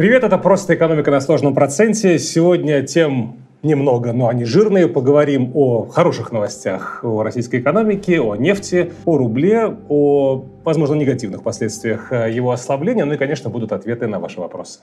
Привет, это «Просто экономика на сложном проценте». Сегодня тем немного, но они жирные. Поговорим о хороших новостях о российской экономике, о нефти, о рубле, о, возможно, негативных последствиях его ослабления. Ну и, конечно, будут ответы на ваши вопросы.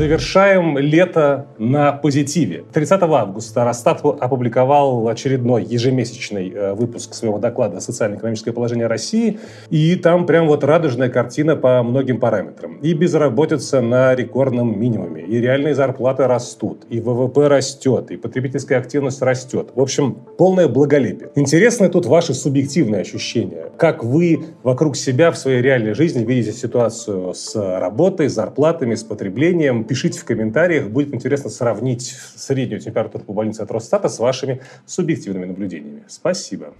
Завершаем лето на позитиве. 30 августа Росстат опубликовал очередной ежемесячный э, выпуск своего доклада «Социально-экономическое положение России». И там прям вот радужная картина по многим параметрам. И безработица на рекордном минимуме, и реальные зарплаты растут, и ВВП растет, и потребительская активность растет. В общем, полное благолепие. Интересны тут ваши субъективные ощущения. Как вы вокруг себя в своей реальной жизни видите ситуацию с работой, с зарплатами, с потреблением, пишите в комментариях. Будет интересно сравнить среднюю температуру по больнице от Росстата с вашими субъективными наблюдениями. Спасибо.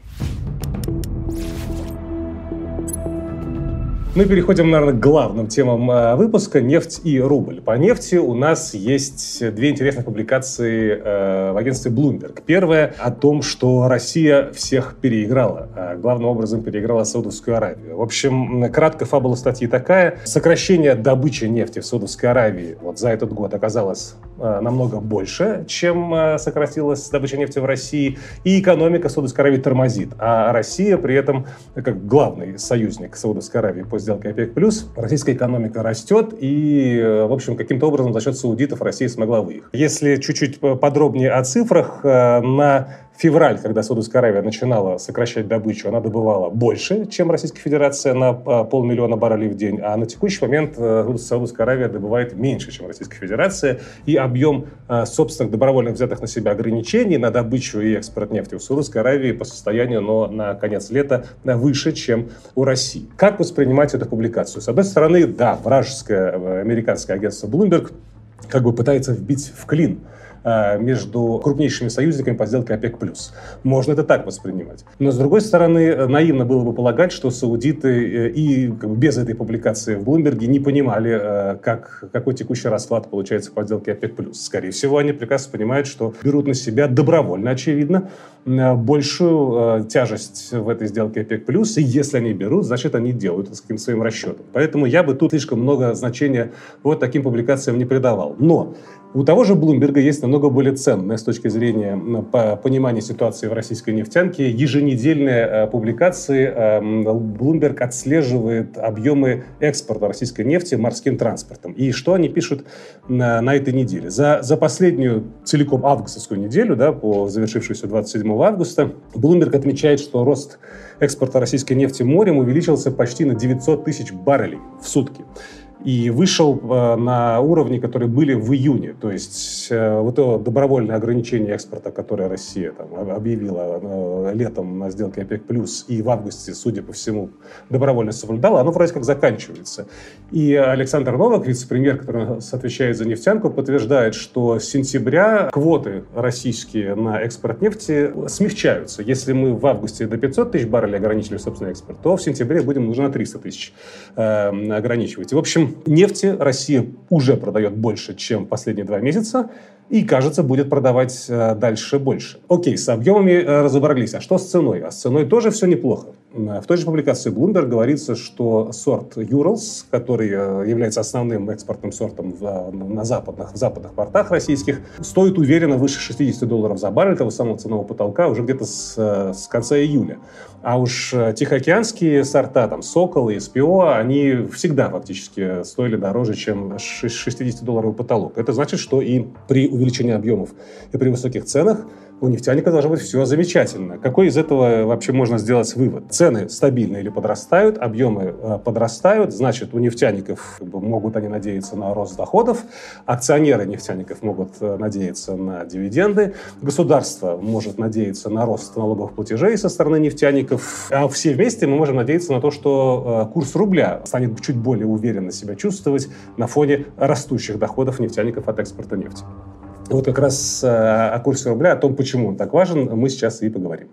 Мы переходим, наверное, к главным темам э, выпуска – нефть и рубль. По нефти у нас есть две интересных публикации э, в агентстве Bloomberg. Первая о том, что Россия всех переиграла. А главным образом переиграла Саудовскую Аравию. В общем, кратко фабула статьи такая. Сокращение добычи нефти в Саудовской Аравии вот за этот год оказалось намного больше, чем сократилась добыча нефти в России. И экономика Саудовской Аравии тормозит. А Россия при этом, как главный союзник Саудовской Аравии по сделкой ОПЕК+, российская экономика растет, и, э, в общем, каким-то образом за счет саудитов Россия смогла выехать. Если чуть-чуть подробнее о цифрах, э, на февраль, когда Саудовская Аравия начинала сокращать добычу, она добывала больше, чем Российская Федерация на э, полмиллиона баррелей в день, а на текущий момент Саудовская Аравия добывает меньше, чем Российская Федерация, и объем собственных добровольных взятых на себя ограничений на добычу и экспорт нефти у Саудовской Аравии по состоянию но на конец лета выше, чем у России. Как воспринимать принимать эту публикацию. С одной стороны, да, вражеское э, американское агентство Bloomberg как бы пытается вбить в клин Э, между крупнейшими союзниками по сделке ОПЕК+. Можно это так воспринимать. Но, с другой стороны, э, наивно было бы полагать, что саудиты э, и как бы, без этой публикации в Блумберге не понимали, как, какой текущий расклад получается по сделке ОПЕК+. Скорее всего, они прекрасно понимают, что берут на себя добровольно, очевидно, большую тяжесть в этой сделке ОПЕК+, и если они берут, значит, они делают это с каким-то своим расчетом. Поэтому я бы тут слишком много значения вот таким публикациям не придавал. Но у того же Блумберга есть намного более ценная с точки зрения понимания ситуации в российской нефтянке еженедельные э, публикации. Bloomberg эм, отслеживает объемы экспорта российской нефти морским транспортом. И что они пишут на, на этой неделе? За, за последнюю целиком августовскую неделю, да, по завершившейся 27 августа, Bloomberg отмечает, что рост экспорта российской нефти морем увеличился почти на 900 тысяч баррелей в сутки и вышел э, на уровни, которые были в июне. То есть э, вот это добровольное ограничение экспорта, которое Россия там, объявила э, летом на сделке ОПЕК+, и в августе, судя по всему, добровольно соблюдала, оно вроде как заканчивается. И Александр Новак, вице-премьер, который отвечает за нефтянку, подтверждает, что с сентября квоты российские на экспорт нефти смягчаются. Если мы в августе до 500 тысяч баррелей ограничили собственный экспорт, то в сентябре будем нужно на 300 тысяч э, ограничивать. И, в общем, нефти Россия уже продает больше, чем последние два месяца и, кажется, будет продавать э, дальше больше. Окей, с объемами э, разобрались. А что с ценой? А с ценой тоже все неплохо. В той же публикации Bloomberg говорится, что сорт Urals, который э, является основным экспортным сортом в, на западных, в западных портах российских, стоит уверенно выше 60 долларов за баррель того самого ценового потолка уже где-то с, с конца июля. А уж тихоокеанские сорта, там, Сокол и СПО, они всегда фактически стоили дороже, чем 60-долларовый потолок. Это значит, что и при увеличения объемов и при высоких ценах у нефтяника должно быть все замечательно. Какой из этого вообще можно сделать вывод? Цены стабильно или подрастают, объемы э, подрастают, значит, у нефтяников могут они надеяться на рост доходов, акционеры нефтяников могут э, надеяться на дивиденды, государство может надеяться на рост налоговых платежей со стороны нефтяников, а все вместе мы можем надеяться на то, что э, курс рубля станет чуть более уверенно себя чувствовать на фоне растущих доходов нефтяников от экспорта нефти. Вот как раз э, о курсе рубля, о том, почему он так важен, мы сейчас и поговорим.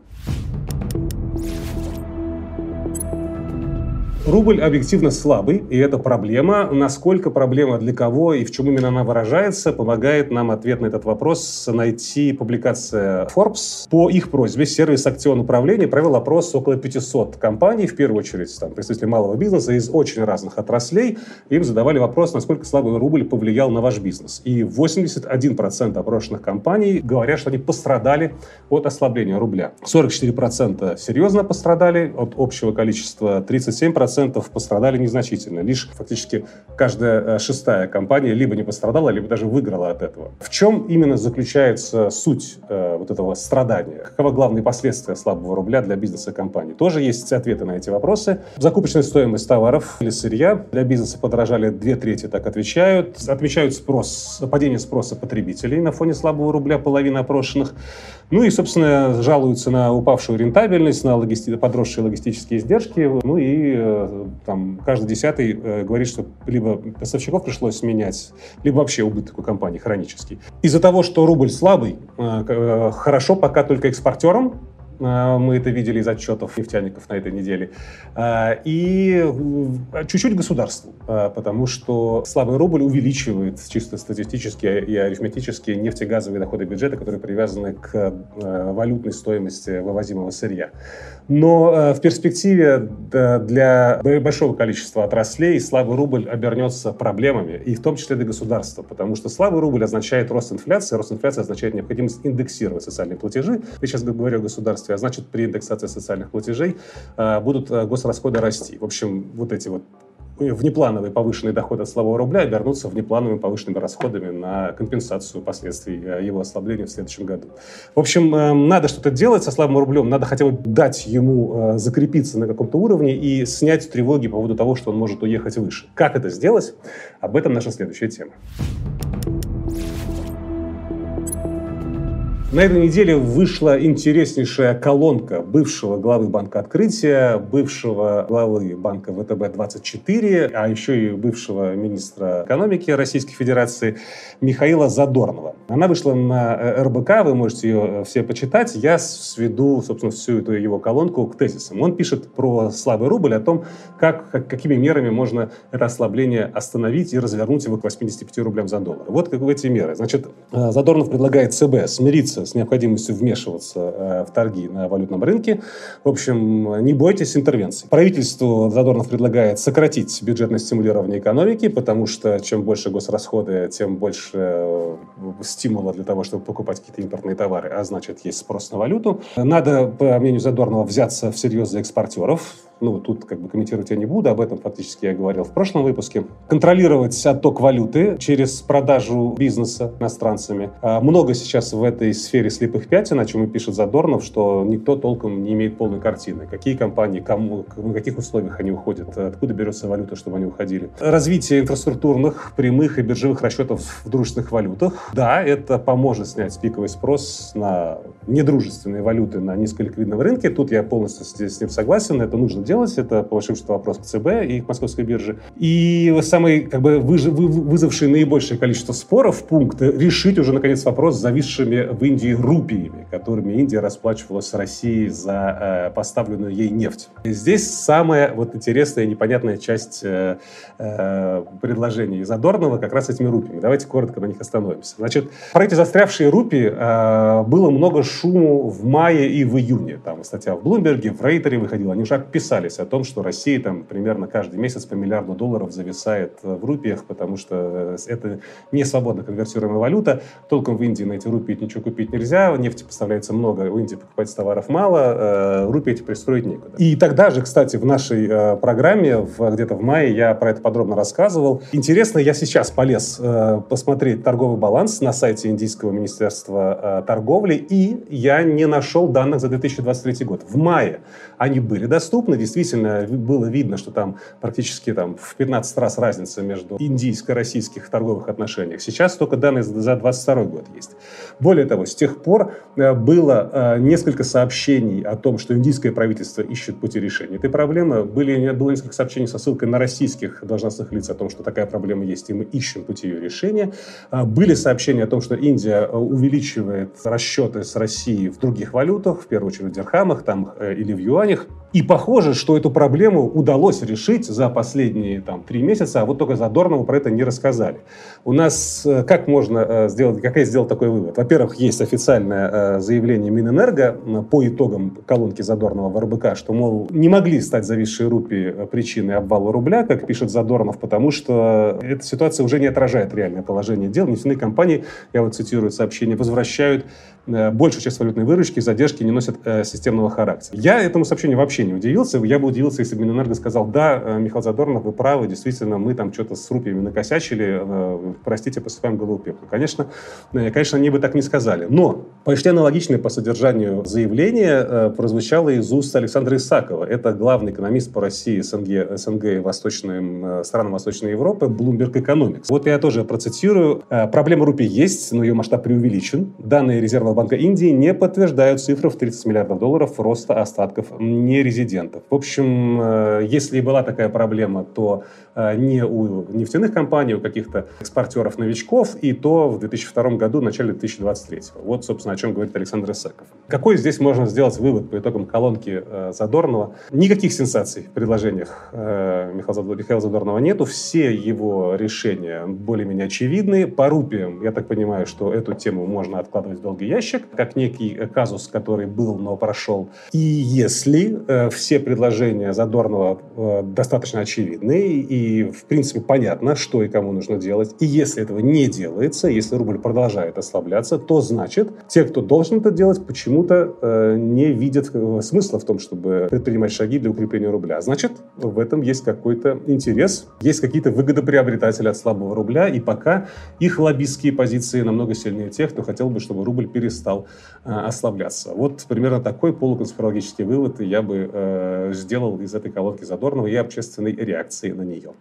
Рубль объективно слабый, и это проблема. Насколько проблема, для кого и в чем именно она выражается, помогает нам ответ на этот вопрос найти публикация Forbes. По их просьбе сервис акционного управления провел опрос около 500 компаний, в первую очередь там, представители малого бизнеса из очень разных отраслей. Им задавали вопрос, насколько слабый рубль повлиял на ваш бизнес. И 81% опрошенных компаний говорят, что они пострадали от ослабления рубля. 44% серьезно пострадали от общего количества, 37% 10% пострадали незначительно. Лишь фактически каждая э, шестая компания либо не пострадала, либо даже выиграла от этого. В чем именно заключается суть э, вот этого страдания? Каковы главные последствия слабого рубля для бизнеса компании? Тоже есть ответы на эти вопросы. Закупочная стоимость товаров или сырья для бизнеса подорожали две трети, так отвечают. Отмечают спрос, падение спроса потребителей на фоне слабого рубля, половина опрошенных. Ну и, собственно, жалуются на упавшую рентабельность, на логисти... подросшие логистические издержки. Ну и э, там каждый десятый э, говорит, что либо поставщиков пришлось сменять, либо вообще убыток у компании хронический. Из-за того, что рубль слабый, э, хорошо пока только экспортерам, мы это видели из отчетов нефтяников на этой неделе. А, и чуть-чуть государству, потому что слабый рубль увеличивает чисто статистически и арифметически нефтегазовые доходы бюджета, которые привязаны к валютной стоимости вывозимого сырья. Но в перспективе для большого количества отраслей слабый рубль обернется проблемами, и в том числе для государства, потому что слабый рубль означает рост инфляции, рост инфляции означает необходимость индексировать социальные платежи. Я сейчас говорю о государстве государстве, а значит, при индексации социальных платежей э, будут э, госрасходы расти. В общем, вот эти вот внеплановые повышенные доходы от слабого рубля обернутся внеплановыми повышенными расходами на компенсацию последствий э, его ослабления в следующем году. В общем, надо что-то делать со слабым рублем, надо хотя бы дать ему закрепиться на каком-то уровне и снять тревоги по поводу того, что он может уехать выше. Как это сделать? Об этом наша следующая тема. На этой неделе вышла интереснейшая колонка бывшего главы Банка Открытия, бывшего главы Банка ВТБ-24, а еще и бывшего министра экономики Российской Федерации Михаила Задорнова. Она вышла на э, РБК, вы можете ее э, все почитать. Я сведу, собственно, всю эту его колонку к тезисам. Он пишет про слабый рубль, о том, как, как, какими мерами можно это ослабление остановить и развернуть его к 85 рублям за доллар. Вот как эти меры. Значит, э, Задорнов предлагает ЦБ смириться с необходимостью вмешиваться в торги на валютном рынке. В общем, не бойтесь интервенций. Правительству Задорнов предлагает сократить бюджетное стимулирование экономики, потому что чем больше госрасходы, тем больше стимула для того, чтобы покупать какие-то импортные товары, а значит, есть спрос на валюту. Надо, по мнению Задорнова, взяться всерьез за экспортеров. Ну, тут как бы комментировать я не буду, об этом фактически я говорил в прошлом выпуске. Контролировать отток валюты через продажу бизнеса иностранцами. А, много сейчас в этой сфере слепых пятен, о чем и пишет Задорнов, что никто толком не имеет полной картины. Какие компании, кому, на каких условиях они уходят, откуда берется валюта, чтобы они уходили. Развитие инфраструктурных, прямых и биржевых расчетов в дружественных валютах. Да, это поможет снять пиковый спрос на недружественные валюты на низколиквидном рынке. Тут я полностью с ним согласен, это нужно делать. Это, по большому счету, вопрос к ЦБ и к Московской бирже. И самый, как бы, вызвавший наибольшее количество споров пункт решить уже, наконец, вопрос с зависшими в Индии рупиями, которыми Индия расплачивалась с Россией за э, поставленную ей нефть. И здесь самая вот интересная и непонятная часть э, э, предложения Задорнова как раз этими рупиями. Давайте коротко на них остановимся. Значит, про эти застрявшие рупии э, было много шуму в мае и в июне. Там статья в Блумберге, в Рейтере выходила. Они уже писались о том, что Россия там примерно каждый месяц по миллиарду долларов зависает в рупиях, потому что э, это не свободно конвертируемая валюта. Толком в Индии на эти рупии ничего купить нельзя. Нефти поставляется много, у Индии покупать товаров мало, э, рупии эти пристроить некуда. И тогда же, кстати, в нашей э, программе в, где-то в мае я про это подробно рассказывал. Интересно, я сейчас полез посмотреть торговый баланс на сайте Индийского министерства торговли, и я не нашел данных за 2023 год. В мае они были доступны, действительно было видно, что там практически там, в 15 раз разница между индийско-российских торговых отношениях. Сейчас только данные за 2022 год есть. Более того, с тех пор э, было э, несколько сообщений о том, что индийское правительство ищет пути решения этой проблемы. Были, было несколько сообщений со ссылкой на российских должностных лиц о том, что такая проблема есть, и мы ищем пути ее решения. Были сообщения о том, что Индия э, увеличивает расчеты с Россией в других валютах, в первую очередь в дирхамах там, или в юанях. И похоже, что эту проблему удалось решить за последние там, три месяца, а вот только Задорнову про это не рассказали. У нас э, как можно э, сделать, как я сделал такой вывод? Во-первых, есть официальное э, заявление Минэнерго по итогам колонки Задорнова в РБК, что, мол, не могли стать зависшие рупии причиной обвала рубля, как пишет Задорнов, потому что эта ситуация уже не отражает реальное положение дел. Нефтяные компании, я вот цитирую сообщение, возвращают большую часть валютной выручки, задержки не носят системного характера. Я этому сообщению вообще не удивился. Я бы удивился, если бы Минэнерго сказал, да, э, Михаил Задорнов, вы правы, действительно, мы там что-то с рупиями накосячили, э, простите, посыпаем голову пеплу. Конечно, э, конечно, они бы так не сказали. Но почти аналогичное по содержанию заявление прозвучало из уст Александра Исакова. Это главный экономист по России, СНГ, СНГ и восточным, странам Восточной Европы, Bloomberg Economics. Вот я тоже процитирую. Проблема рупий есть, но ее масштаб преувеличен. Данные Резервного банка Индии не подтверждают цифру в 30 миллиардов долларов роста остатков нерезидентных резидентов. В общем, э, если и была такая проблема, то э, не у нефтяных компаний, у каких-то экспортеров-новичков, и то в 2002 году, в начале 2023. Вот, собственно, о чем говорит Александр Исаков. Какой здесь можно сделать вывод по итогам колонки э, Задорнова? Никаких сенсаций в предложениях Михаила Задорнова нету. Все его решения более-менее очевидны. По рупиям, я так понимаю, что эту тему можно откладывать в долгий ящик, как некий казус, который был, но прошел. И если все предложения Задорнова э, достаточно очевидны, и, в принципе, понятно, что и кому нужно делать. И если этого не делается, если рубль продолжает ослабляться, то значит, те, кто должен это делать, почему-то э, не видят э, смысла в том, чтобы предпринимать шаги для укрепления рубля. Значит, в этом есть какой-то интерес, есть какие-то выгодоприобретатели от слабого рубля, и пока их лоббистские позиции намного сильнее тех, кто хотел бы, чтобы рубль перестал э, ослабляться. Вот примерно такой полуконспирологический вывод я бы э, сделал из этой колонки Задорнова и общественной реакции на нее.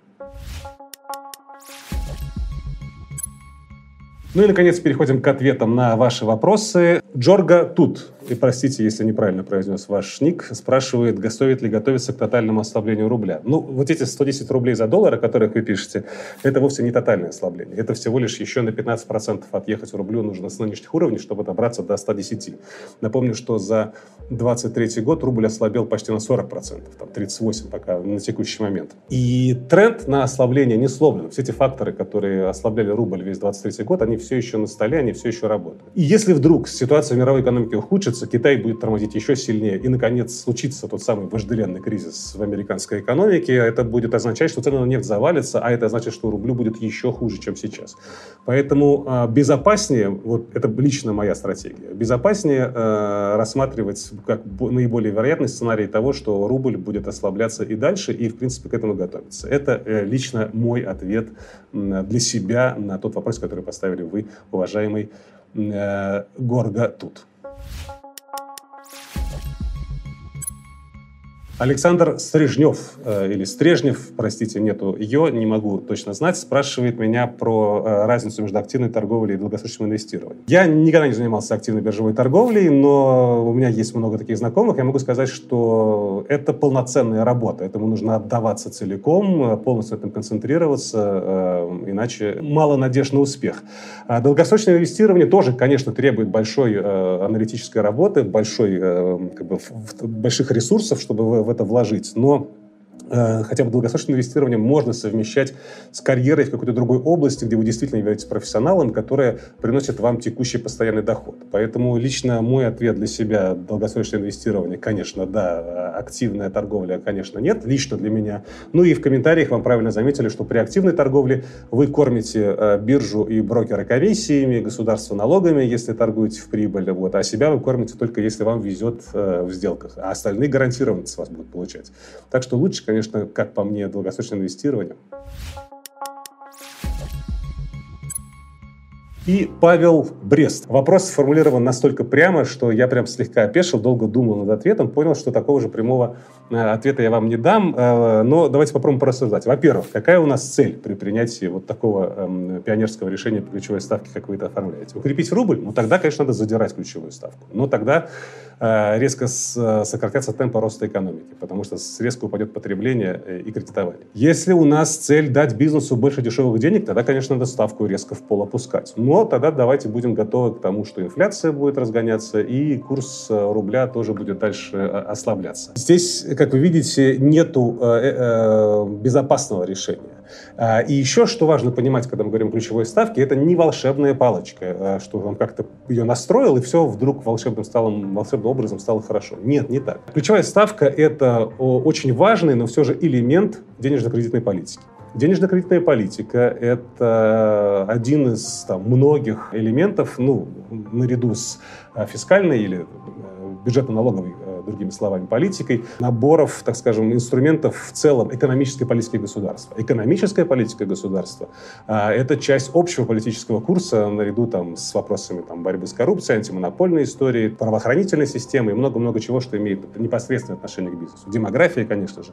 Ну и, наконец, переходим к ответам на ваши вопросы. Джорга тут, и простите, если неправильно произнес ваш ник, спрашивает, готовит ли готовиться к тотальному ослаблению рубля. Ну, вот эти 110 рублей за доллар, о которых вы пишете, это вовсе не тотальное ослабление. Это всего лишь еще на 15% отъехать в рублю нужно с нынешних уровней, чтобы добраться до 110. Напомню, что за 23 год рубль ослабел почти на 40%, там 38 пока на текущий момент. И тренд на ослабление не сломлен. Все эти факторы, которые ослабляли рубль весь 23 год, они все еще на столе, они все еще работают. И если вдруг ситуация в мировой экономике ухудшится, Китай будет тормозить еще сильнее, и, наконец, случится тот самый вожделенный кризис в американской экономике, это будет означать, что цены на нефть завалятся, а это значит, что рублю будет еще хуже, чем сейчас. Поэтому э, безопаснее, вот это лично моя стратегия, безопаснее э, рассматривать как наиболее вероятный сценарий того, что рубль будет ослабляться и дальше, и, в принципе, к этому готовиться. Это э, лично мой ответ для себя на тот вопрос, который поставили вы, уважаемый э, Горга Тут. Александр Стрижнев, э, или Стрежнев, простите, нету ее, не могу точно знать, спрашивает меня про э, разницу между активной торговлей и долгосрочным инвестированием. Я никогда не занимался активной биржевой торговлей, но у меня есть много таких знакомых. Я могу сказать, что это полноценная работа. Этому нужно отдаваться целиком, полностью этом концентрироваться, э, иначе мало надежд на успех. А долгосрочное инвестирование тоже, конечно, требует большой э, аналитической работы, большой, э, как бы, больших ресурсов, чтобы в это вложить. Но хотя бы долгосрочное инвестирование можно совмещать с карьерой в какой-то другой области, где вы действительно являетесь профессионалом, которая приносит вам текущий постоянный доход. Поэтому лично мой ответ для себя – долгосрочное инвестирование, конечно, да, активная торговля, конечно, нет, лично для меня. Ну и в комментариях вам правильно заметили, что при активной торговле вы кормите э, биржу и брокера комиссиями, государство налогами, если торгуете в прибыль, вот, а себя вы кормите только если вам везет э, в сделках, а остальные гарантированно с вас будут получать. Так что лучше, конечно, как по мне, долгосрочное инвестирование. И Павел Брест. Вопрос сформулирован настолько прямо, что я прям слегка опешил, долго думал над ответом, понял, что такого же прямого э, ответа я вам не дам. Э, но давайте попробуем порассуждать. Во-первых, какая у нас цель при принятии вот такого эм, пионерского решения по ключевой ставке, как вы это оформляете? Укрепить рубль? Ну, тогда, конечно, надо задирать ключевую ставку. Но тогда резко сократятся темпы роста экономики, потому что резко упадет потребление э, и кредитование. Если у нас цель дать бизнесу больше дешевых денег, тогда, конечно, надо ставку резко в пол опускать. Но тогда давайте будем готовы к тому, что инфляция будет разгоняться и курс э, рубля тоже будет дальше ослабляться. Здесь, как вы видите, нету безопасного решения. А, и еще, что важно понимать, когда мы говорим ключевой ставке, это не волшебная палочка, а, что он как-то ее настроил, и все вдруг волшебным, стало, волшебным образом стало хорошо. Нет, не так. Ключевая ставка — это очень важный, но все же элемент денежно-кредитной политики. Денежно-кредитная политика – это один из там, многих элементов, ну, наряду с а, фискальной или э, бюджетно-налоговой другими словами, политикой, наборов, так скажем, инструментов в целом экономической политики государства. Экономическая политика государства а, это часть общего политического курса наряду там, с вопросами там, борьбы с коррупцией, антимонопольной истории, правоохранительной системы и много-много чего, что имеет непосредственное отношение к бизнесу. Демография, конечно же.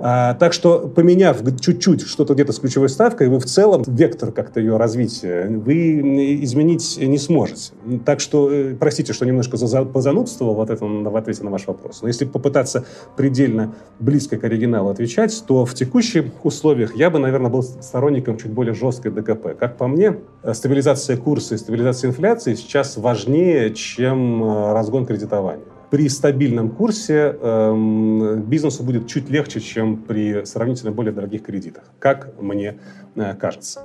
А, так что, поменяв чуть-чуть что-то где-то с ключевой ставкой, вы в целом вектор как-то ее развития вы изменить не сможете. Так что, э, простите, что немножко позанудствовал в, этом, в ответе на ваш вопрос. Но если попытаться предельно близко к оригиналу отвечать, то в текущих условиях я бы, наверное, был сторонником чуть более жесткой ДКП. Как по мне, э, стабилизация курса и стабилизация инфляции сейчас важнее, чем э, разгон кредитования при стабильном курсе э, бизнесу будет чуть легче, чем при сравнительно более дорогих кредитах, как мне э, кажется.